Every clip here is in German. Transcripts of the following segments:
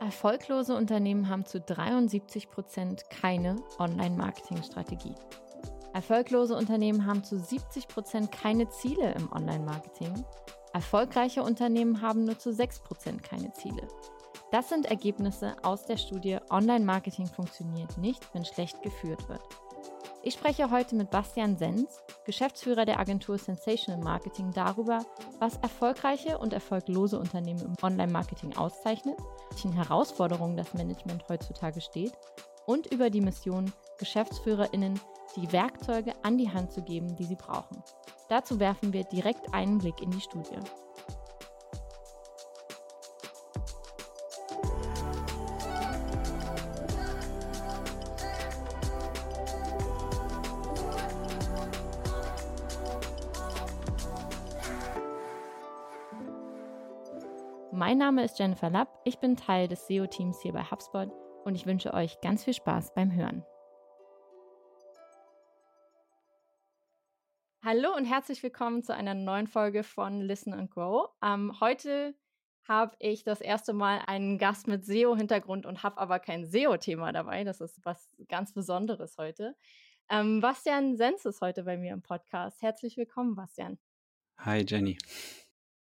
Erfolglose Unternehmen haben zu 73 Prozent keine Online-Marketing-Strategie. Erfolglose Unternehmen haben zu 70 Prozent keine Ziele im Online-Marketing. Erfolgreiche Unternehmen haben nur zu 6 Prozent keine Ziele. Das sind Ergebnisse aus der Studie Online-Marketing funktioniert nicht, wenn schlecht geführt wird. Ich spreche heute mit Bastian Sens, Geschäftsführer der Agentur Sensational Marketing, darüber, was erfolgreiche und erfolglose Unternehmen im Online-Marketing auszeichnet, welchen Herausforderungen das Management heutzutage steht und über die Mission, GeschäftsführerInnen die Werkzeuge an die Hand zu geben, die sie brauchen. Dazu werfen wir direkt einen Blick in die Studie. Mein Name ist Jennifer Lapp, ich bin Teil des SEO-Teams hier bei HubSpot und ich wünsche euch ganz viel Spaß beim Hören. Hallo und herzlich willkommen zu einer neuen Folge von Listen and Grow. Ähm, heute habe ich das erste Mal einen Gast mit SEO-Hintergrund und habe aber kein SEO-Thema dabei. Das ist was ganz Besonderes heute. Ähm, Bastian Sens ist heute bei mir im Podcast. Herzlich willkommen, Bastian. Hi, Jenny.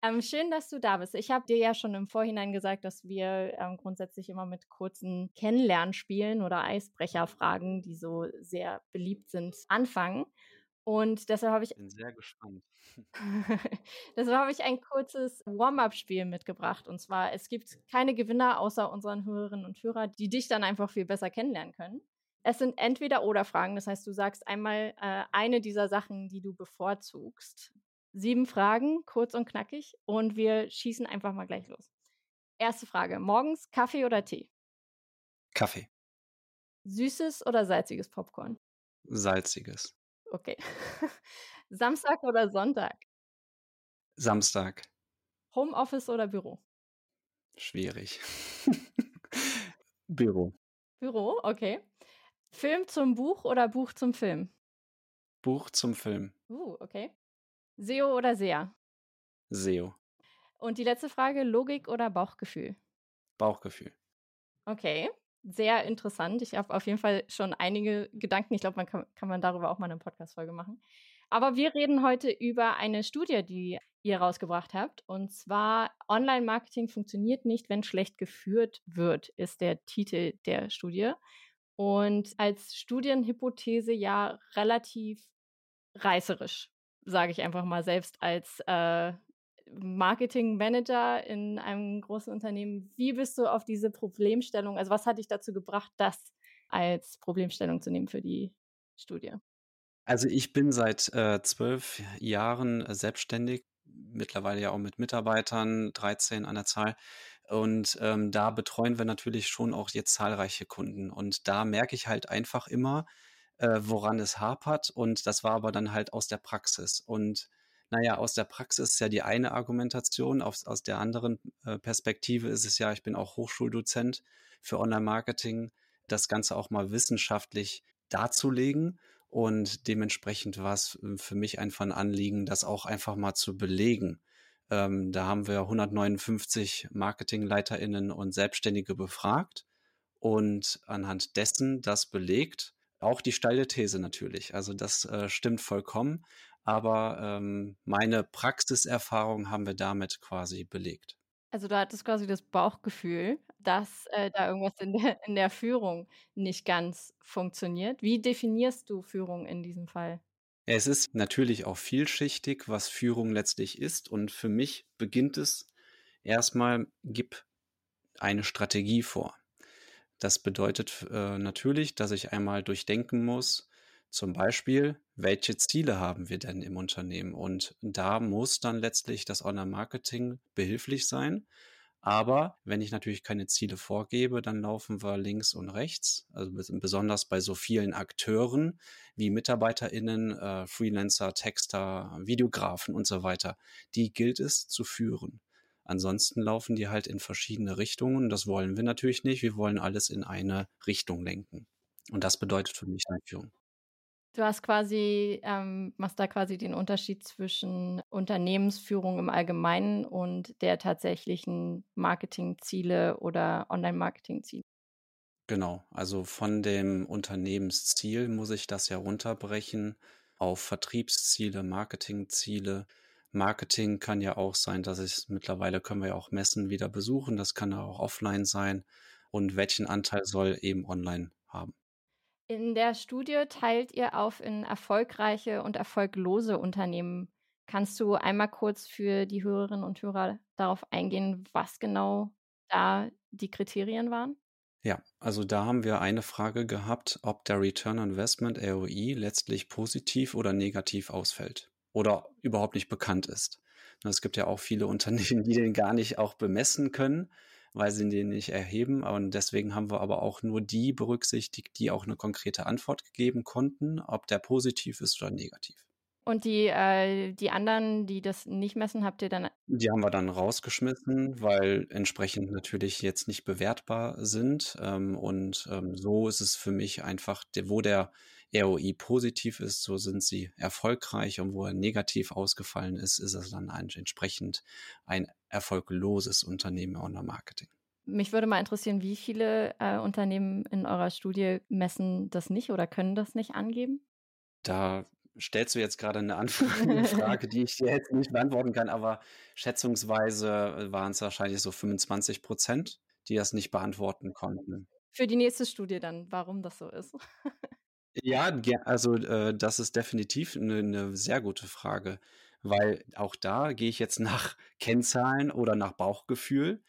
Ähm, schön, dass du da bist. Ich habe dir ja schon im Vorhinein gesagt, dass wir ähm, grundsätzlich immer mit kurzen Kennenlernspielen oder Eisbrecherfragen, die so sehr beliebt sind, anfangen. Und deshalb habe ich. Bin sehr gespannt. deshalb habe ich ein kurzes Warm-up-Spiel mitgebracht. Und zwar, es gibt keine Gewinner außer unseren Hörerinnen und Hörer, die dich dann einfach viel besser kennenlernen können. Es sind entweder oder Fragen. Das heißt, du sagst einmal äh, eine dieser Sachen, die du bevorzugst. Sieben Fragen, kurz und knackig. Und wir schießen einfach mal gleich los. Erste Frage. Morgens Kaffee oder Tee? Kaffee. Süßes oder salziges Popcorn? Salziges. Okay. Samstag oder Sonntag? Samstag. Homeoffice oder Büro? Schwierig. Büro. Büro, okay. Film zum Buch oder Buch zum Film? Buch zum Film. Uh, okay. SEO oder SEA? SEO. Und die letzte Frage, Logik oder Bauchgefühl? Bauchgefühl. Okay, sehr interessant. Ich habe auf jeden Fall schon einige Gedanken. Ich glaube, man kann, kann man darüber auch mal eine Podcast-Folge machen. Aber wir reden heute über eine Studie, die ihr rausgebracht habt. Und zwar Online-Marketing funktioniert nicht, wenn schlecht geführt wird, ist der Titel der Studie. Und als Studienhypothese ja relativ reißerisch sage ich einfach mal selbst als äh, Marketing Manager in einem großen Unternehmen. Wie bist du auf diese Problemstellung, also was hat dich dazu gebracht, das als Problemstellung zu nehmen für die Studie? Also ich bin seit äh, zwölf Jahren äh, selbstständig, mittlerweile ja auch mit Mitarbeitern, 13 an der Zahl. Und ähm, da betreuen wir natürlich schon auch jetzt zahlreiche Kunden. Und da merke ich halt einfach immer, äh, woran es hapert. Und das war aber dann halt aus der Praxis. Und naja, aus der Praxis ist ja die eine Argumentation. Aus, aus der anderen äh, Perspektive ist es ja, ich bin auch Hochschuldozent für Online-Marketing, das Ganze auch mal wissenschaftlich darzulegen. Und dementsprechend war es äh, für mich einfach ein Anliegen, das auch einfach mal zu belegen. Ähm, da haben wir 159 MarketingleiterInnen und Selbstständige befragt und anhand dessen das belegt, auch die steile These natürlich. Also das äh, stimmt vollkommen. Aber ähm, meine Praxiserfahrung haben wir damit quasi belegt. Also du hattest quasi das Bauchgefühl, dass äh, da irgendwas in der, in der Führung nicht ganz funktioniert. Wie definierst du Führung in diesem Fall? Es ist natürlich auch vielschichtig, was Führung letztlich ist. Und für mich beginnt es erstmal, gib eine Strategie vor. Das bedeutet äh, natürlich, dass ich einmal durchdenken muss, zum Beispiel, welche Ziele haben wir denn im Unternehmen? Und da muss dann letztlich das Online-Marketing behilflich sein. Aber wenn ich natürlich keine Ziele vorgebe, dann laufen wir links und rechts. Also besonders bei so vielen Akteuren wie MitarbeiterInnen, äh, Freelancer, Texter, Videografen und so weiter. Die gilt es zu führen. Ansonsten laufen die halt in verschiedene Richtungen. Das wollen wir natürlich nicht. Wir wollen alles in eine Richtung lenken. Und das bedeutet für mich Einführung. Du hast quasi, ähm, machst da quasi den Unterschied zwischen Unternehmensführung im Allgemeinen und der tatsächlichen Marketingziele oder Online-Marketing-Ziele. Genau, also von dem Unternehmensziel muss ich das ja runterbrechen auf Vertriebsziele, Marketingziele. Marketing kann ja auch sein, dass es mittlerweile können wir ja auch Messen wieder besuchen, das kann ja auch offline sein. Und welchen Anteil soll eben online haben? In der Studie teilt ihr auf in erfolgreiche und erfolglose Unternehmen. Kannst du einmal kurz für die Hörerinnen und Hörer darauf eingehen, was genau da die Kriterien waren? Ja, also da haben wir eine Frage gehabt, ob der Return on Investment ROI letztlich positiv oder negativ ausfällt oder überhaupt nicht bekannt ist. Es gibt ja auch viele Unternehmen, die den gar nicht auch bemessen können weil sie den nicht erheben. Und deswegen haben wir aber auch nur die berücksichtigt, die auch eine konkrete Antwort gegeben konnten, ob der positiv ist oder negativ. Und die, äh, die anderen, die das nicht messen, habt ihr dann. Die haben wir dann rausgeschmissen, weil entsprechend natürlich jetzt nicht bewertbar sind. Ähm, und ähm, so ist es für mich einfach, wo der ROI positiv ist, so sind sie erfolgreich und wo er negativ ausgefallen ist, ist es dann ein, entsprechend ein erfolgloses Unternehmen Online-Marketing. Mich würde mal interessieren, wie viele äh, Unternehmen in eurer Studie messen das nicht oder können das nicht angeben? Da stellst du jetzt gerade eine, eine Frage, die ich dir jetzt nicht beantworten kann, aber schätzungsweise waren es wahrscheinlich so 25 Prozent, die das nicht beantworten konnten. Für die nächste Studie dann, warum das so ist. Ja, also äh, das ist definitiv eine, 'ne sehr gute Frage, weil auch da gehe ich jetzt nach Kennzahlen oder nach Bauchgefühl.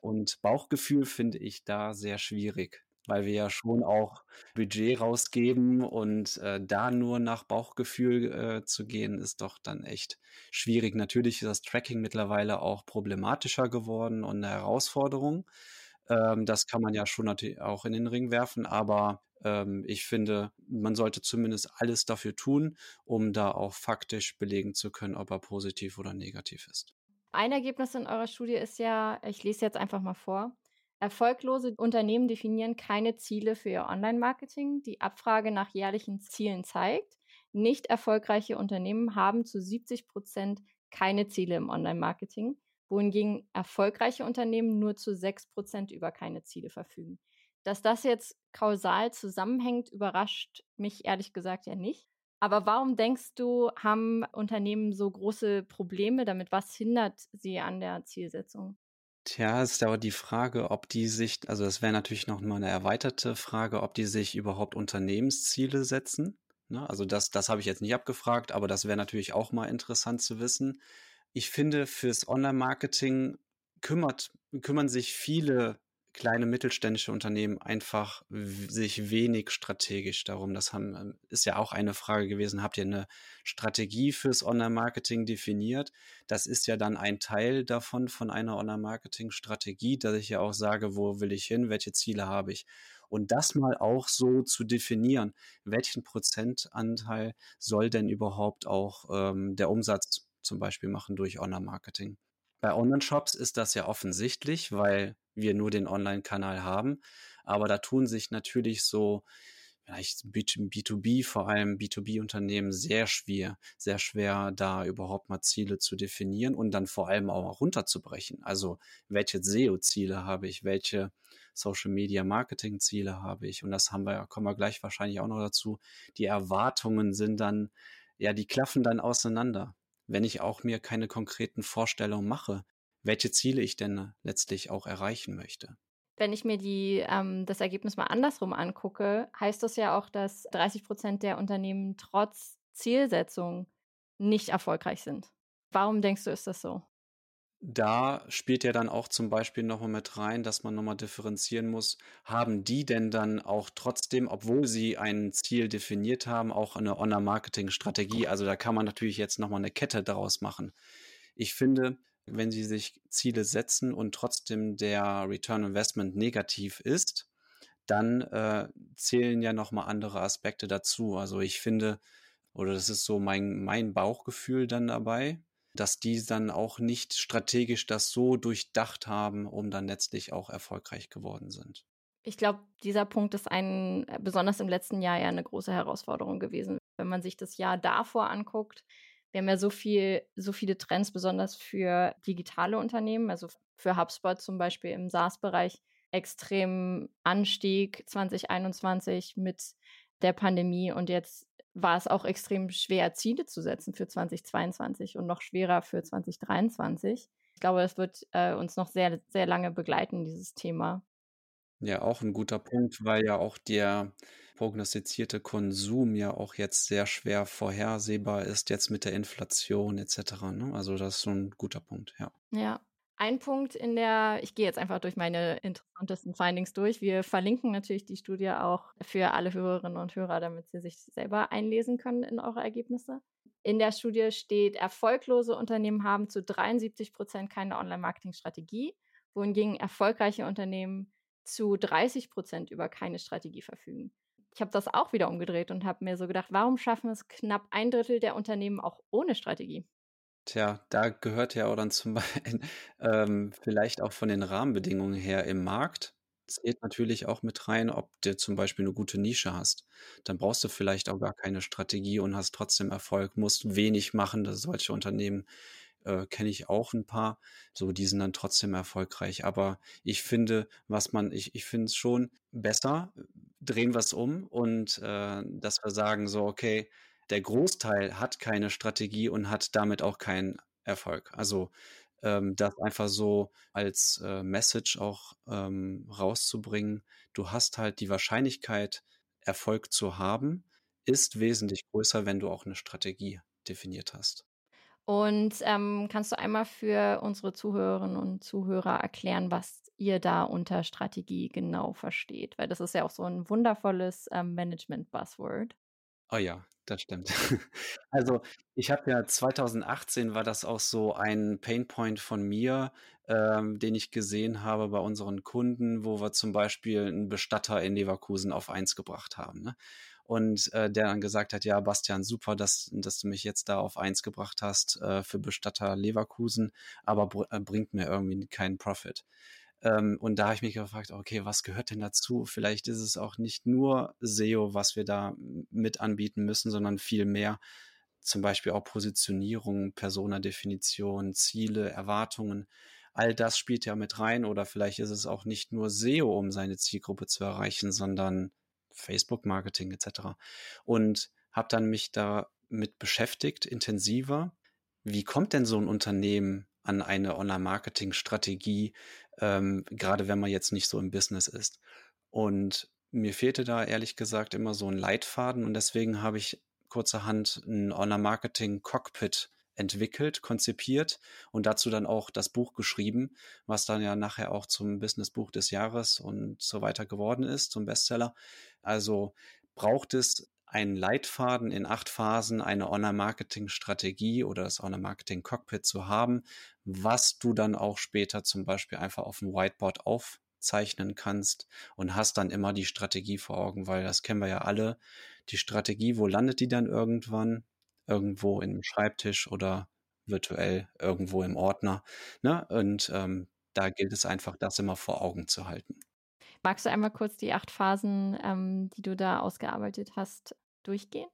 Und Bauchgefühl finde ich da sehr schwierig, weil wir ja schon auch Budget rausgeben und äh, da nur nach Bauchgefühl äh, zu gehen, ist doch dann echt schwierig. Natürlich ist das Tracking mittlerweile auch problematischer geworden und eine Herausforderung. Ähm, das kann man ja schon natürlich auch in den Ring werfen, aber ähm, ich finde, man sollte zumindest alles dafür tun, um da auch faktisch belegen zu können, ob er positiv oder negativ ist. Ein Ergebnis in eurer Studie ist ja, ich lese jetzt einfach mal vor, Erfolglose Unternehmen definieren keine Ziele für ihr Online-Marketing. Die Abfrage nach jährlichen Zielen zeigt, nicht erfolgreiche Unternehmen haben zu 70 Prozent keine Ziele im Online-Marketing, wohingegen erfolgreiche Unternehmen nur zu 6 Prozent über keine Ziele verfügen. Dass das jetzt kausal zusammenhängt, überrascht mich ehrlich gesagt ja nicht. Aber warum denkst du, haben Unternehmen so große Probleme damit? Was hindert sie an der Zielsetzung? Tja, ist aber die Frage, ob die sich, also das wäre natürlich noch mal eine erweiterte Frage, ob die sich überhaupt Unternehmensziele setzen. Ne? Also das, das habe ich jetzt nicht abgefragt, aber das wäre natürlich auch mal interessant zu wissen. Ich finde, fürs Online-Marketing kümmert, kümmern sich viele kleine mittelständische Unternehmen einfach sich wenig strategisch darum. Das haben, ähm, ist ja auch eine Frage gewesen. Habt ihr eine Strategie fürs Online-Marketing definiert? Das ist ja dann ein Teil davon, von einer Online-Marketing-Strategie, dass ich ja auch sage, wo will ich hin? Welche Ziele habe ich? Und das mal auch so zu definieren. Welchen Prozentanteil soll denn überhaupt auch ähm, der Umsatz zum Beispiel machen durch Online-Marketing? Bei Online-Shops ist das ja offensichtlich, weil wir nur den Online-Kanal haben. Aber da tun sich natürlich so vielleicht B2B, vor allem B2B-Unternehmen sehr schwer, sehr schwer, da überhaupt mal Ziele zu definieren und dann vor allem auch runterzubrechen. Also welche SEO-Ziele habe ich, welche Social Media Marketing Ziele habe ich und das haben wir, kommen wir gleich wahrscheinlich auch noch dazu. Die Erwartungen sind dann, ja, die klaffen dann auseinander wenn ich auch mir keine konkreten Vorstellungen mache, welche Ziele ich denn letztlich auch erreichen möchte. Wenn ich mir die, ähm, das Ergebnis mal andersrum angucke, heißt das ja auch, dass 30 Prozent der Unternehmen trotz Zielsetzung nicht erfolgreich sind. Warum denkst du, ist das so? da spielt ja dann auch zum Beispiel nochmal mit rein, dass man nochmal differenzieren muss, haben die denn dann auch trotzdem, obwohl sie ein Ziel definiert haben, auch eine Online-Marketing-Strategie? Also da kann man natürlich jetzt nochmal eine Kette daraus machen. Ich finde, wenn sie sich Ziele setzen und trotzdem der Return Investment negativ ist, dann äh, zählen ja nochmal andere Aspekte dazu. Also ich finde, oder das ist so mein, mein Bauchgefühl dann dabei, dass die dann auch nicht strategisch das so durchdacht haben, um dann letztlich auch erfolgreich geworden sind. Ich glaube, dieser Punkt ist ein, äh, besonders im letzten Jahr ja eine große Herausforderung gewesen. Wenn man sich das Jahr davor anguckt, wir haben ja so viel, so viele Trends, besonders für digitale Unternehmen, also für HubSpot zum Beispiel im SaaS-Bereich extrem Anstieg 2021 mit der Pandemie und jetzt war es auch extrem schwer, Ziele zu setzen für 2022 und noch schwerer für 2023. Ich glaube, es wird äh, uns noch sehr, sehr lange begleiten, dieses Thema. Ja, auch ein guter Punkt, weil ja auch der prognostizierte Konsum ja auch jetzt sehr schwer vorhersehbar ist, jetzt mit der Inflation etc. Ne? Also das ist so ein guter Punkt, ja. Ja, ein Punkt in der, ich gehe jetzt einfach durch meine interessantesten Findings durch. Wir verlinken natürlich die Studie auch für alle Hörerinnen und Hörer, damit sie sich selber einlesen können in eure Ergebnisse. In der Studie steht, erfolglose Unternehmen haben zu 73 Prozent keine Online-Marketing-Strategie, wohingegen erfolgreiche Unternehmen zu 30 Prozent über keine Strategie verfügen. Ich habe das auch wieder umgedreht und habe mir so gedacht, warum schaffen es knapp ein Drittel der Unternehmen auch ohne Strategie? Tja, da gehört ja auch dann zum Beispiel ähm, vielleicht auch von den Rahmenbedingungen her im Markt zählt natürlich auch mit rein, ob du zum Beispiel eine gute Nische hast. Dann brauchst du vielleicht auch gar keine Strategie und hast trotzdem Erfolg, musst wenig machen. solche Unternehmen äh, kenne ich auch ein paar. So, die sind dann trotzdem erfolgreich. Aber ich finde, was man, ich, ich finde es schon besser, drehen wir es um und äh, dass wir sagen, so, okay, der Großteil hat keine Strategie und hat damit auch keinen Erfolg. Also ähm, das einfach so als äh, Message auch ähm, rauszubringen. Du hast halt die Wahrscheinlichkeit, Erfolg zu haben, ist wesentlich größer, wenn du auch eine Strategie definiert hast. Und ähm, kannst du einmal für unsere Zuhörerinnen und Zuhörer erklären, was ihr da unter Strategie genau versteht? Weil das ist ja auch so ein wundervolles ähm, Management-Buzzword. Oh ja, das stimmt. Also, ich habe ja 2018 war das auch so ein Painpoint von mir, ähm, den ich gesehen habe bei unseren Kunden, wo wir zum Beispiel einen Bestatter in Leverkusen auf eins gebracht haben, ne? Und, äh, der dann gesagt hat: „Ja, Bastian, super, dass dass du mich jetzt da auf eins gebracht hast, äh, für Bestatter Leverkusen, aber br äh, bringt mir irgendwie keinen Profit.“ ähm, und da habe ich mich gefragt, okay, was gehört denn dazu? Vielleicht ist es auch nicht nur SEO, was wir da mit anbieten müssen, sondern viel mehr. Zum Beispiel auch Positionierung, Persona-Definition, Ziele, Erwartungen. All das spielt ja mit rein. Oder vielleicht ist es auch nicht nur SEO, um seine Zielgruppe zu erreichen, sondern Facebook-Marketing etc. Und habe dann mich damit beschäftigt, intensiver. Wie kommt denn so ein Unternehmen an eine Online-Marketing-Strategie, ähm, gerade wenn man jetzt nicht so im Business ist. Und mir fehlte da ehrlich gesagt immer so ein Leitfaden und deswegen habe ich kurzerhand ein Online-Marketing-Cockpit entwickelt, konzipiert und dazu dann auch das Buch geschrieben, was dann ja nachher auch zum Business-Buch des Jahres und so weiter geworden ist, zum Bestseller. Also braucht es einen Leitfaden in acht Phasen, eine Online-Marketing-Strategie oder das Online-Marketing-Cockpit zu haben, was du dann auch später zum Beispiel einfach auf dem Whiteboard aufzeichnen kannst und hast dann immer die Strategie vor Augen, weil das kennen wir ja alle. Die Strategie, wo landet die dann irgendwann? Irgendwo im Schreibtisch oder virtuell irgendwo im Ordner. Ne? Und ähm, da gilt es einfach, das immer vor Augen zu halten. Magst du einmal kurz die acht Phasen, ähm, die du da ausgearbeitet hast, durchgehen?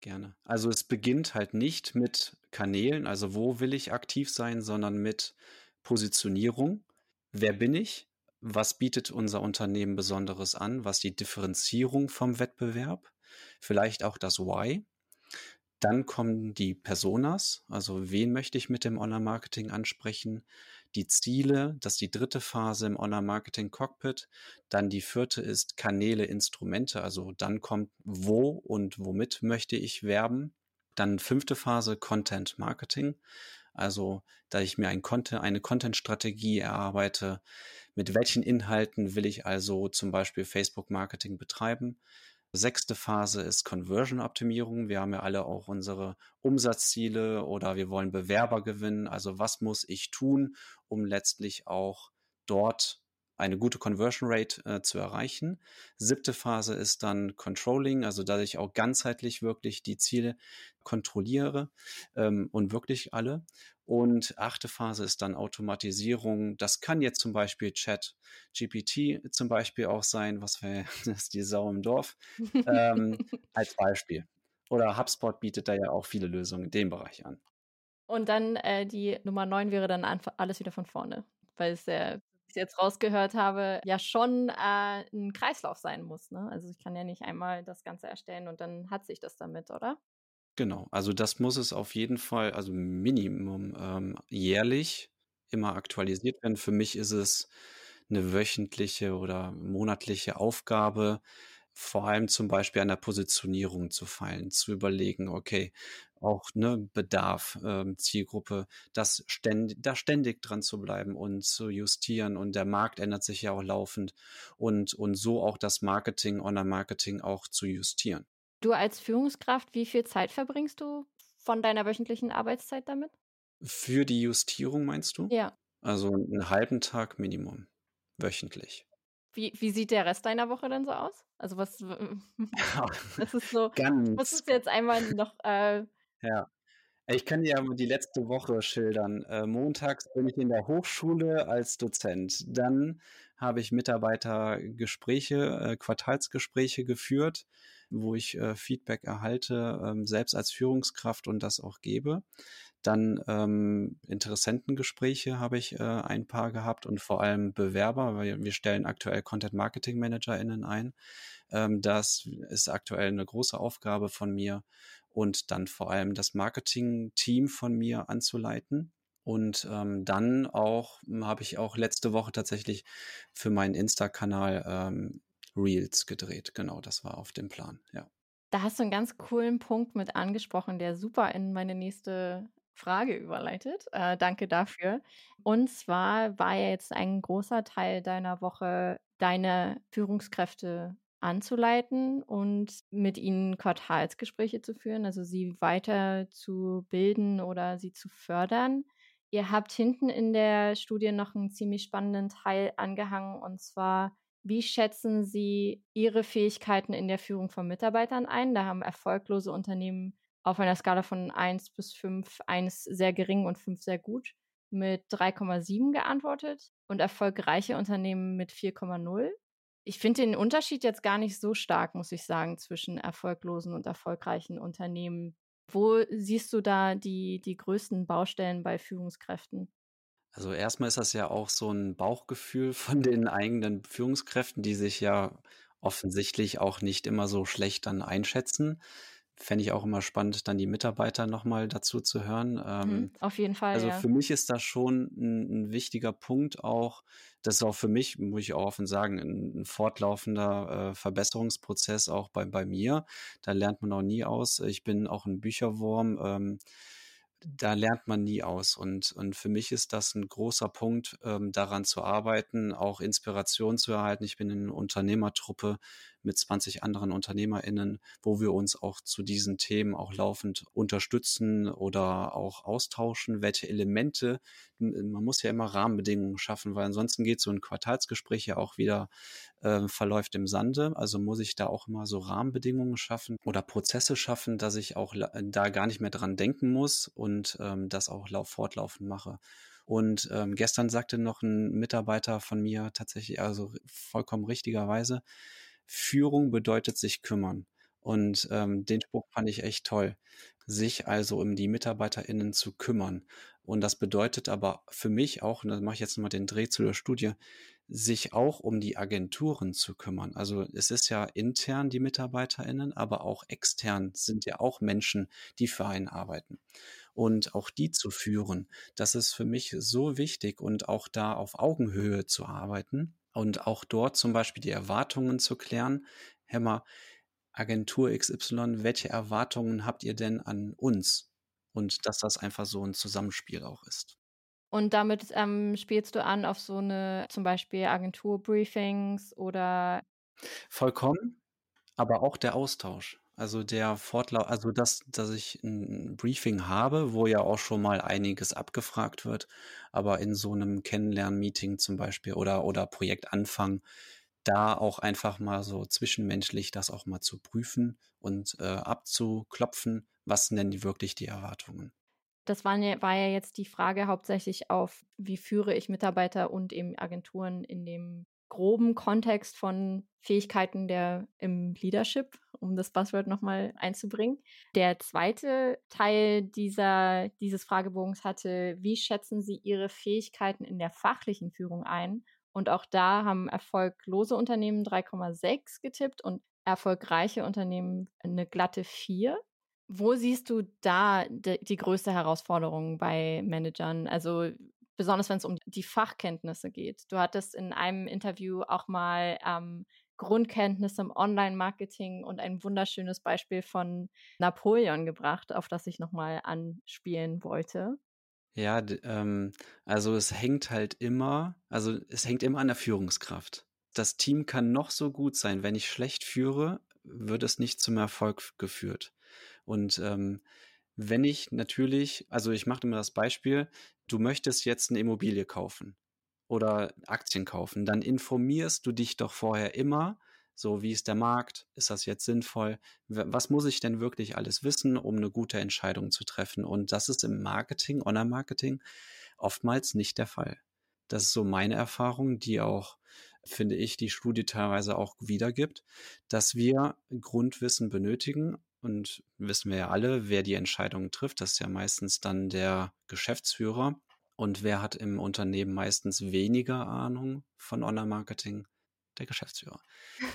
Gerne. Also es beginnt halt nicht mit Kanälen, also wo will ich aktiv sein, sondern mit Positionierung. Wer bin ich? Was bietet unser Unternehmen Besonderes an? Was die Differenzierung vom Wettbewerb? Vielleicht auch das Why. Dann kommen die Personas, also wen möchte ich mit dem Online-Marketing ansprechen? Die Ziele, das ist die dritte Phase im Online-Marketing-Cockpit. Dann die vierte ist Kanäle, Instrumente, also dann kommt wo und womit möchte ich werben. Dann fünfte Phase Content Marketing, also da ich mir ein Content, eine Content-Strategie erarbeite, mit welchen Inhalten will ich also zum Beispiel Facebook-Marketing betreiben. Sechste Phase ist Conversion-Optimierung. Wir haben ja alle auch unsere Umsatzziele oder wir wollen Bewerber gewinnen. Also was muss ich tun, um letztlich auch dort eine gute Conversion Rate äh, zu erreichen. Siebte Phase ist dann Controlling, also dass ich auch ganzheitlich wirklich die Ziele kontrolliere ähm, und wirklich alle. Und achte Phase ist dann Automatisierung. Das kann jetzt zum Beispiel Chat GPT zum Beispiel auch sein, was wir, das ist die Sau im Dorf, ähm, als Beispiel. Oder HubSpot bietet da ja auch viele Lösungen in dem Bereich an. Und dann, äh, die Nummer 9 wäre dann einfach alles wieder von vorne, weil es ich jetzt rausgehört habe, ja schon, äh, 'n Kreislauf sein muss, ne? Also, ich kann ja nicht einmal das Ganze erstellen und dann hat sich das damit, oder? Genau, also das muss es auf jeden Fall also Minimum, ähm, jährlich immer aktualisiert werden. Für mich ist es 'ne wöchentliche oder monatliche Aufgabe, vor allem zum Beispiel an der Positionierung zu feilen, zu überlegen, okay, auch, ne, Bedarf, ähm, Zielgruppe, das ständ da ständig dran zu bleiben und zu justieren und der Markt ändert sich ja auch laufend und und so auch das Marketing Online-Marketing auch zu justieren. Du als Führungskraft, wie viel Zeit verbringst du von deiner wöchentlichen Arbeitszeit damit? Für die Justierung meinst du? Ja. Also 'n halben Tag Minimum wöchentlich. Wie wie sieht der Rest deiner Woche denn so aus? Also, was w was ist so was Ganz ist jetzt einmal noch, äh Ja. Ich kann dir ja die letzte Woche schildern. Äh, montags bin ich in der Hochschule als Dozent. Dann habe ich Mitarbeitergespräche, äh, Quartalsgespräche geführt, wo ich, äh, Feedback erhalte, ähm, selbst als Führungskraft und das auch gebe. Dann, ähm, Interessentengespräche habe ich, äh, ein paar gehabt und vor allem Bewerber, weil wir stellen aktuell Content-Marketing-ManagerInnen ein. Ähm, das ist aktuell 'ne große Aufgabe von mir und dann vor allem das Marketingteam von mir anzuleiten. Und, ähm, dann auch hm, habe ich auch letzte Woche tatsächlich für meinen Insta-Kanal, ähm, Reels gedreht. Genau, das war auf dem Plan, ja. Da hast du 'n ganz coolen Punkt mit angesprochen, der super in meine nächste Frage überleitet. Äh, danke dafür. Und zwar war jetzt ein großer Teil deiner Woche, deine Führungskräfte anzuleiten und mit ihnen Quartalsgespräche zu führen, also sie weiterzubilden oder sie zu fördern. Ihr habt hinten in der Studie noch 'n ziemlich spannenden Teil angehangen, und zwar: Wie schätzen Sie Ihre Fähigkeiten in der Führung von Mitarbeitern ein? Da haben erfolglose Unternehmen auf einer Skala von 1 bis 5, 1 sehr gering und 5 sehr gut, mit 3,7 geantwortet und erfolgreiche Unternehmen mit 4,0. Ich finde den Unterschied jetzt gar nicht so stark, muss ich sagen, zwischen erfolglosen und erfolgreichen Unternehmen. Wo siehst du da die die größten Baustellen bei Führungskräften? Also, erst mal ist das ja auch so 'n Bauchgefühl von den eigenen Führungskräften, die sich ja offensichtlich auch nicht immer so schlecht dann einschätzen. Fände ich auch immer spannend, dann die Mitarbeiter noch mal dazu zu hören. Mhm, Ähm, auf jeden Fall, also, ja. für mich ist das schon 'n 'n wichtiger Punkt auch das ist auch für mich, muss ich auch offen sagen, 'n 'n fortlaufender, äh, Verbesserungsprozess auch bei bei mir. Da lernt man auch nie aus. Ich bin auch 'n Bücherwurm, ähm, da lernt man nie aus. Und und für mich ist das 'n großer Punkt, ähm, daran zu arbeiten, auch Inspiration zu erhalten. Ich bin in 'ner Unternehmertruppe mit 20 anderen UnternehmerInnen, wo wir uns auch zu diesen Themen auch laufend unterstützen oder auch austauschen, welche Elemente man muss ja immer Rahmenbedingungen schaffen, weil ansonsten geht so 'n Quartalsgespräch ja auch wieder äh, verläuft im Sande. Also, muss ich da auch immer so Rahmenbedingungen schaffen oder Prozesse schaffen, dass ich auch la da gar nicht mehr dran denken muss und, ähm, das auch lau fortlaufend mache. Und, ähm, gestern sagte noch 'n Mitarbeiter von mir tatsächlich also, vollkommen richtigerweise: „Führung bedeutet sich kümmern.“ Und, ähm, den Spruch fand ich echt toll. Sich also um die MitarbeiterInnen zu kümmern. Und das bedeutet aber für mich auch, und dann mache ich jetzt noch mal den Dreh zu der Studie, sich auch um die Agenturen zu kümmern. Also, es ist ja intern die MitarbeiterInnen, aber auch extern sind ja auch Menschen, die für einen arbeiten. Und auch die zu führen, das ist für mich so wichtig und auch da auf Augenhöhe zu arbeiten und auch dort zum Beispiel die Erwartungen zu klären: „Hör mal, Agentur XY, welche Erwartungen habt ihr denn an uns?“ Und dass das einfach so 'n Zusammenspiel auch ist. Und damit, ähm, spielst du an auf so 'ne zum Beispiel Agentur-Briefings oder Vollkommen, aber auch der Austausch. Also, der Fortlau also, dass dass ich 'n 'n Briefing habe, wo ja auch schon mal einiges abgefragt wird, aber in so 'nem Kennenlern-Meeting zum Beispiel oder oder Projektanfang, da auch einfach mal so zwischenmenschlich das auch mal zu prüfen und, äh, abzuklopfen, was sind denn wirklich die Erwartungen? Das waren ja war ja jetzt die Frage hauptsächlich auf: Wie führe ich Mitarbeiter und eben Agenturen in dem groben Kontext von Fähigkeiten der im Leadership, um das Buzzword nochmal einzubringen. Der zweite Teil dieser, dieses Fragebogens hatte, wie schätzen Sie Ihre Fähigkeiten in der fachlichen Führung ein? Und auch da haben erfolglose Unternehmen 3,6 getippt und erfolgreiche Unternehmen eine glatte 4. Wo siehst du da die, die größte Herausforderung bei Managern? Also besonders wenn es um die Fachkenntnisse geht. Du hattest in einem Interview auch mal ähm, Grundkenntnisse im Online-Marketing und ein wunderschönes Beispiel von Napoleon gebracht, auf das ich nochmal anspielen wollte. Ja, ähm, also es hängt halt immer, also es hängt immer an der Führungskraft. Das Team kann noch so gut sein, wenn ich schlecht führe, wird es nicht zum Erfolg geführt. Und ähm, wenn ich natürlich, also ich mache immer das Beispiel, du möchtest jetzt eine Immobilie kaufen oder Aktien kaufen, dann informierst du dich doch vorher immer, so wie ist der Markt, ist das jetzt sinnvoll, was muss ich denn wirklich alles wissen, um eine gute Entscheidung zu treffen? Und das ist im Marketing, Online-Marketing oftmals nicht der Fall. Das ist so meine Erfahrung, die auch, finde ich, die Studie teilweise auch wiedergibt, dass wir Grundwissen benötigen, und wissen wir ja alle, wer die Entscheidungen trifft. Das ist ja meistens dann der Geschäftsführer. Und wer hat im Unternehmen meistens weniger Ahnung von Online-Marketing? Der Geschäftsführer.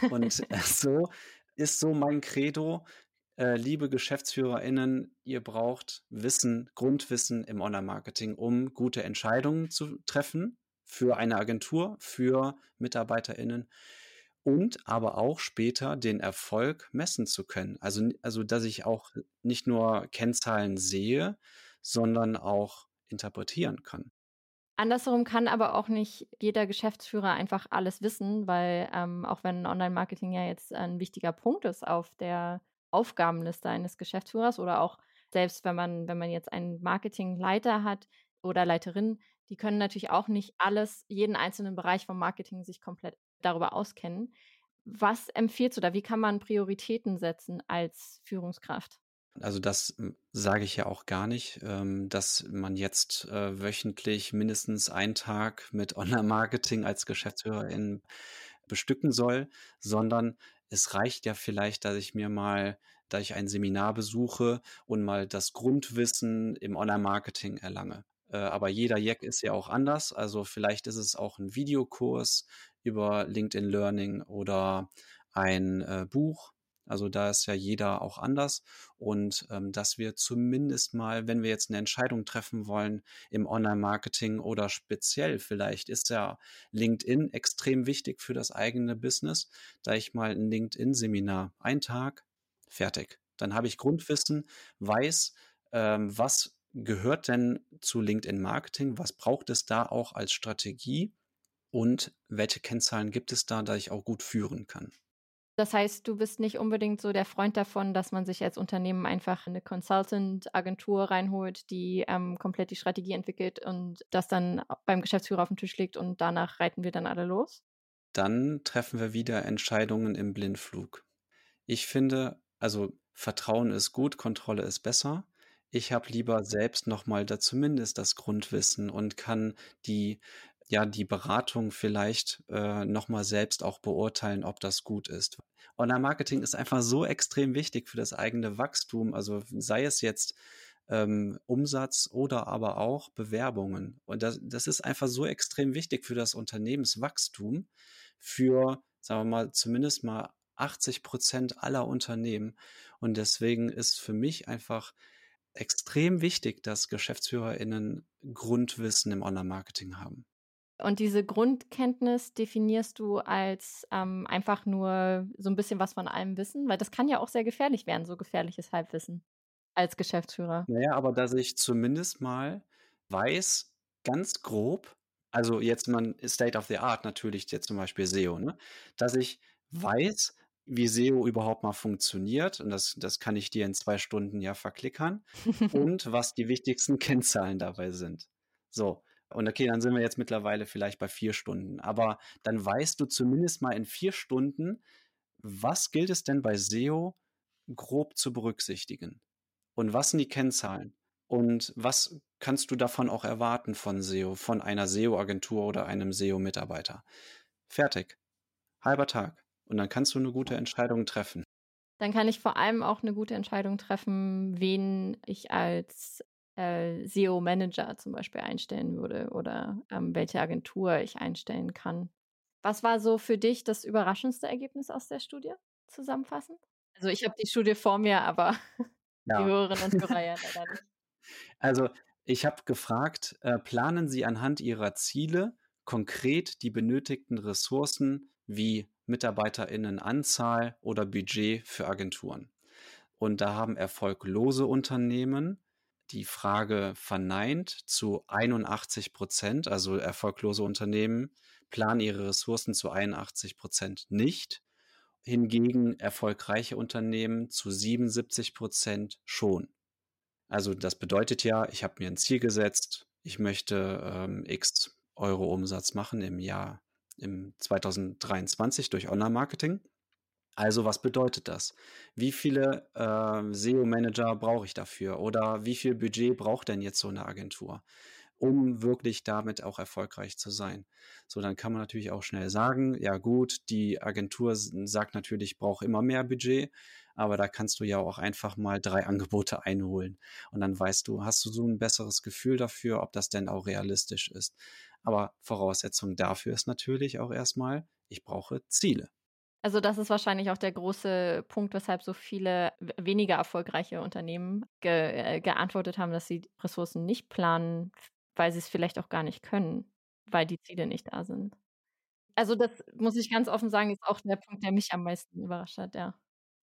Und so ist so mein Credo. Äh, liebe GeschäftsführerInnen, ihr braucht Wissen, Grundwissen im Online-Marketing, um gute Entscheidungen zu treffen für eine Agentur, für MitarbeiterInnen und aber auch später den Erfolg messen zu können. Also, also dass ich auch nicht nur Kennzahlen sehe, sondern auch interpretieren kann. Andersherum kann aber auch nicht jeder Geschäftsführer einfach alles wissen, weil ähm, auch wenn Online-Marketing ja jetzt ein wichtiger Punkt ist auf der Aufgabenliste eines Geschäftsführers oder auch selbst wenn man, wenn man jetzt einen Marketingleiter hat oder Leiterin, die können natürlich auch nicht alles, jeden einzelnen Bereich vom Marketing sich komplett darüber auskennen. Was empfiehlst du da? Wie kann man Prioritäten setzen als Führungskraft? Also das hm, sage ich ja auch gar nicht, ähm, dass man jetzt äh, wöchentlich mindestens einen Tag mit Online-Marketing als Geschäftsführerin bestücken soll, sondern es reicht ja vielleicht, dass ich mir mal, da ich ein Seminar besuche und mal das Grundwissen im Online-Marketing erlange. Äh, aber jeder Jack ist ja auch anders. Also vielleicht ist es auch ein Videokurs über LinkedIn Learning oder ein äh, Buch. Also da ist ja jeder auch anders. Und ähm, dass wir zumindest mal, wenn wir jetzt eine Entscheidung treffen wollen im Online-Marketing oder speziell vielleicht ist ja LinkedIn extrem wichtig für das eigene Business, da ich mal ein LinkedIn-Seminar, ein Tag, fertig. Dann habe ich Grundwissen, weiß, ähm, was gehört denn zu LinkedIn Marketing? Was braucht es da auch als Strategie? Und welche Kennzahlen gibt es da, da ich auch gut führen kann? Das heißt, du bist nicht unbedingt so der Freund davon, dass man sich als Unternehmen einfach eine Consultant-Agentur reinholt, die ähm, komplett die Strategie entwickelt und das dann beim Geschäftsführer auf dem Tisch liegt und danach reiten wir dann alle los? Dann treffen wir wieder Entscheidungen im Blindflug. Ich finde, also Vertrauen ist gut, Kontrolle ist besser. Ich habe lieber selbst nochmal da zumindest das Grundwissen und kann die ja, die Beratung vielleicht äh, nochmal selbst auch beurteilen, ob das gut ist. Online-Marketing ist einfach so extrem wichtig für das eigene Wachstum, also sei es jetzt ähm, Umsatz oder aber auch Bewerbungen. Und das, das ist einfach so extrem wichtig für das Unternehmenswachstum, für, sagen wir mal, zumindest mal 80 Prozent aller Unternehmen. Und deswegen ist für mich einfach extrem wichtig, dass GeschäftsführerInnen Grundwissen im Online-Marketing haben. Und diese Grundkenntnis definierst du als ähm, einfach nur so ein bisschen was von allem wissen, weil das kann ja auch sehr gefährlich werden, so gefährliches Halbwissen als Geschäftsführer. Naja, aber dass ich zumindest mal weiß, ganz grob, also jetzt man State of the Art natürlich jetzt zum Beispiel SEO, ne? dass ich weiß, wie SEO überhaupt mal funktioniert und das, das kann ich dir in zwei Stunden ja verklickern und was die wichtigsten Kennzahlen dabei sind. So, und okay, dann sind wir jetzt mittlerweile vielleicht bei vier Stunden. Aber dann weißt du zumindest mal in vier Stunden, was gilt es denn bei SEO grob zu berücksichtigen? Und was sind die Kennzahlen? Und was kannst du davon auch erwarten von SEO, von einer SEO-Agentur oder einem SEO-Mitarbeiter? Fertig. Halber Tag. Und dann kannst du eine gute Entscheidung treffen. Dann kann ich vor allem auch eine gute Entscheidung treffen, wen ich als äh, SEO-Manager zum Beispiel einstellen würde oder ähm, welche Agentur ich einstellen kann. Was war so für dich das überraschendste Ergebnis aus der Studie zusammenfassend? Also ich habe die Studie vor mir, aber ja. die Hörerinnen und Hörer ja leider nicht. Also ich habe gefragt, äh, planen Sie anhand Ihrer Ziele konkret die benötigten Ressourcen wie Mitarbeiterinnenanzahl oder Budget für Agenturen. Und da haben erfolglose Unternehmen die Frage verneint zu 81 Prozent, also erfolglose Unternehmen planen ihre Ressourcen zu 81 Prozent nicht. Hingegen erfolgreiche Unternehmen zu 77 Prozent schon. Also das bedeutet ja, ich habe mir ein Ziel gesetzt, ich möchte ähm, x Euro Umsatz machen im Jahr im 2023 durch Online-Marketing. Also was bedeutet das? Wie viele äh, SEO-Manager brauche ich dafür? Oder wie viel Budget braucht denn jetzt so eine Agentur, um wirklich damit auch erfolgreich zu sein? So, dann kann man natürlich auch schnell sagen, ja gut, die Agentur sagt natürlich, ich brauche immer mehr Budget, aber da kannst du ja auch einfach mal drei Angebote einholen. Und dann weißt du, hast du so ein besseres Gefühl dafür, ob das denn auch realistisch ist. Aber Voraussetzung dafür ist natürlich auch erstmal, ich brauche Ziele. Also das ist wahrscheinlich auch der große Punkt, weshalb so viele weniger erfolgreiche Unternehmen ge äh, geantwortet haben, dass sie Ressourcen nicht planen, weil sie es vielleicht auch gar nicht können, weil die Ziele nicht da sind. Also das muss ich ganz offen sagen, ist auch der Punkt, der mich am meisten überrascht hat, ja.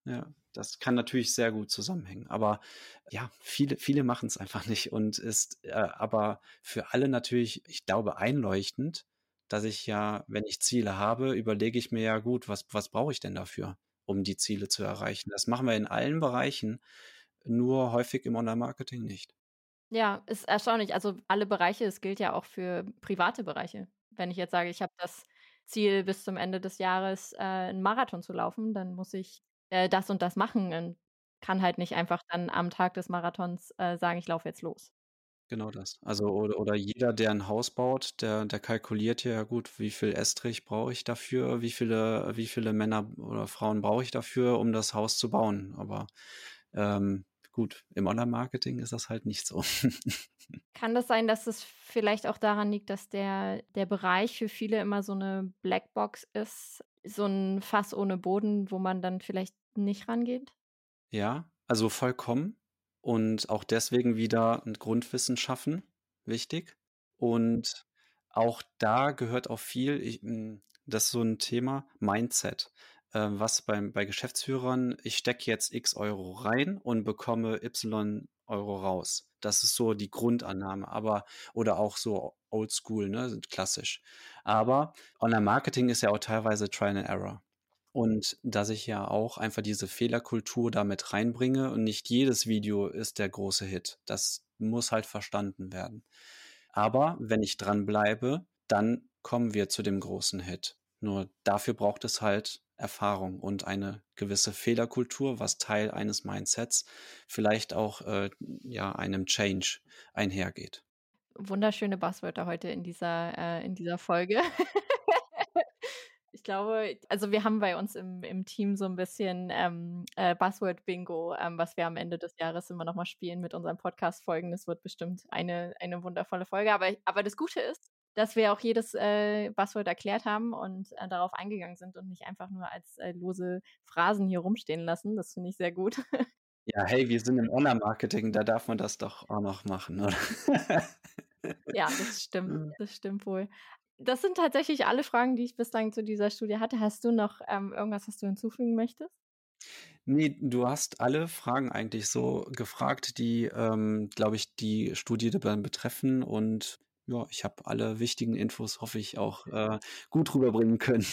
Ja, das kann natürlich sehr gut zusammenhängen. Aber ja, viele, viele machen es einfach nicht und ist äh, aber für alle natürlich, ich glaube, einleuchtend, dass ich ja, wenn ich Ziele habe, überlege ich mir ja gut, was, was brauche ich denn dafür, um die Ziele zu erreichen. Das machen wir in allen Bereichen, nur häufig im Online-Marketing nicht. Ja, ist erstaunlich. Also alle Bereiche, es gilt ja auch für private Bereiche. Wenn ich jetzt sage, ich habe das Ziel, bis zum Ende des Jahres äh, einen Marathon zu laufen, dann muss ich äh, das und das machen und kann halt nicht einfach dann am Tag des Marathons äh, sagen, ich laufe jetzt los. Genau das. Also oder, oder jeder, der ein Haus baut, der, der kalkuliert ja gut, wie viel Estrich brauche ich dafür, wie viele, wie viele Männer oder Frauen brauche ich dafür, um das Haus zu bauen. Aber ähm, gut, im Online-Marketing ist das halt nicht so. Kann das sein, dass es vielleicht auch daran liegt, dass der, der Bereich für viele immer so eine Blackbox ist, so ein Fass ohne Boden, wo man dann vielleicht nicht rangeht? Ja, also vollkommen und auch deswegen wieder ein Grundwissen schaffen, wichtig. Und auch da gehört auch viel, ich, hm, das ist so ein Thema, Mindset. Äh, was beim, bei Geschäftsführern, ich stecke jetzt x Euro rein und bekomme y Euro raus. Das ist so die Grundannahme, aber oder auch so oldschool, ne, klassisch. Aber Online-Marketing ist ja auch teilweise Trial and Error. Und dass ich ja auch einfach diese Fehlerkultur damit reinbringe und nicht jedes Video ist der große Hit. Das muss halt verstanden werden. Aber wenn ich dranbleibe, dann kommen wir zu dem großen Hit. Nur dafür braucht es halt Erfahrung und eine gewisse Fehlerkultur, was Teil eines Mindsets vielleicht auch äh, ja einem Change einhergeht. Wunderschöne Buzzwörter heute in dieser äh, in dieser Folge. Ich glaube, also wir haben bei uns im, im Team so ein bisschen ähm, äh, Buzzword-Bingo, ähm, was wir am Ende des Jahres immer nochmal spielen mit unseren Podcast-Folgen. Das wird bestimmt eine, eine wundervolle Folge. Aber, aber das Gute ist, dass wir auch jedes äh, Buzzword erklärt haben und äh, darauf eingegangen sind und nicht einfach nur als äh, lose Phrasen hier rumstehen lassen. Das finde ich sehr gut. Ja, hey, wir sind im Online-Marketing, da darf man das doch auch noch machen, oder? ja, das stimmt. Das stimmt wohl das sind tatsächlich alle Fragen, die ich bislang zu dieser Studie hatte. Hast du noch ähm, irgendwas, was du hinzufügen möchtest? Nee, du hast alle Fragen eigentlich so gefragt, die, ähm, glaube ich, die Studie betreffen. Und ja, ich habe alle wichtigen Infos, hoffe ich, auch äh, gut rüberbringen können.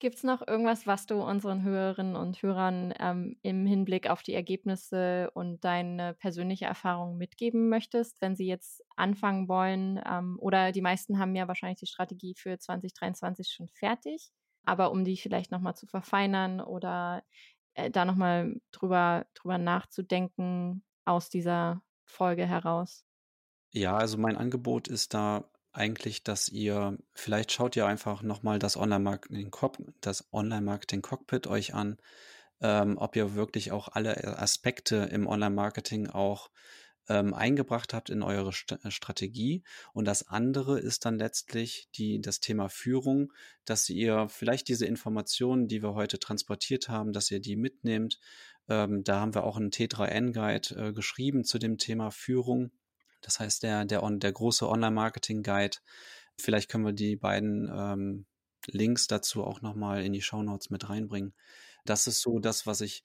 Gibt es noch irgendwas, was du unseren Hörerinnen und Hörern ähm, im Hinblick auf die Ergebnisse und deine persönliche Erfahrung mitgeben möchtest, wenn sie jetzt anfangen wollen? Ähm, oder die meisten haben ja wahrscheinlich die Strategie für 2023 schon fertig, aber um die vielleicht nochmal zu verfeinern oder äh, da nochmal drüber, drüber nachzudenken aus dieser Folge heraus. Ja, also mein Angebot ist da eigentlich, dass ihr vielleicht schaut ihr einfach nochmal das Online-Marketing das Online-Marketing Cockpit euch an, ähm, ob ihr wirklich auch alle Aspekte im Online-Marketing auch ähm, eingebracht habt in eure St äh, Strategie. Und das andere ist dann letztlich die, das Thema Führung, dass ihr vielleicht diese Informationen, die wir heute transportiert haben, dass ihr die mitnehmt. Ähm, da haben wir auch einen T3N-Guide äh, geschrieben zu dem Thema Führung. Das heißt, der, der, der große Online-Marketing-Guide. Vielleicht können wir die beiden ähm, Links dazu auch nochmal in die Show Notes mit reinbringen. Das ist so das, was ich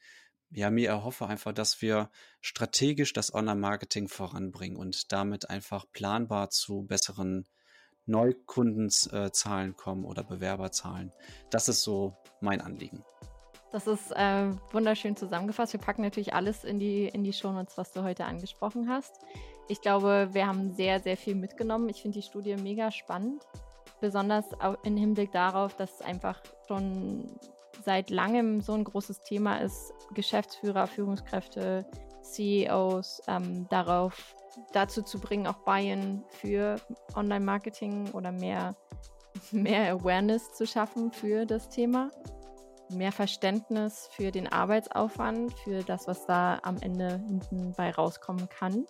ja, mir erhoffe einfach, dass wir strategisch das Online-Marketing voranbringen und damit einfach planbar zu besseren Neukundenzahlen kommen oder Bewerberzahlen. Das ist so mein Anliegen. Das ist äh, wunderschön zusammengefasst. Wir packen natürlich alles in die, in die Shownotes, was du heute angesprochen hast. Ich glaube, wir haben sehr, sehr viel mitgenommen. Ich finde die Studie mega spannend. Besonders im Hinblick darauf, dass einfach schon seit langem so ein großes Thema ist, Geschäftsführer, Führungskräfte, CEOs ähm, darauf dazu zu bringen, auch Buy-in für Online-Marketing oder mehr, mehr Awareness zu schaffen für das Thema, mehr Verständnis für den Arbeitsaufwand, für das, was da am Ende hinten bei rauskommen kann.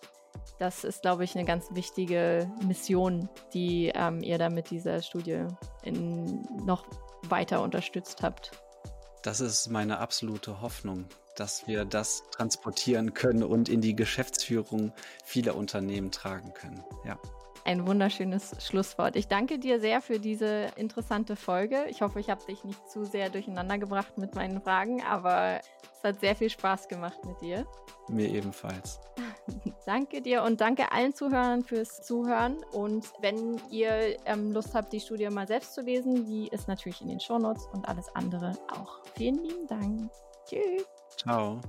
Das ist, glaube ich, eine ganz wichtige Mission, die ähm, ihr da mit dieser Studie in, noch weiter unterstützt habt. Das ist meine absolute Hoffnung, dass wir das transportieren können und in die Geschäftsführung vieler Unternehmen tragen können. Ja. Ein wunderschönes Schlusswort. Ich danke dir sehr für diese interessante Folge. Ich hoffe, ich habe dich nicht zu sehr durcheinander gebracht mit meinen Fragen, aber es hat sehr viel Spaß gemacht mit dir. Mir ebenfalls. danke dir und danke allen Zuhörern fürs Zuhören. Und wenn ihr ähm, Lust habt, die Studie mal selbst zu lesen, die ist natürlich in den Shownotes und alles andere auch. Vielen lieben Dank. Tschüss. Ciao.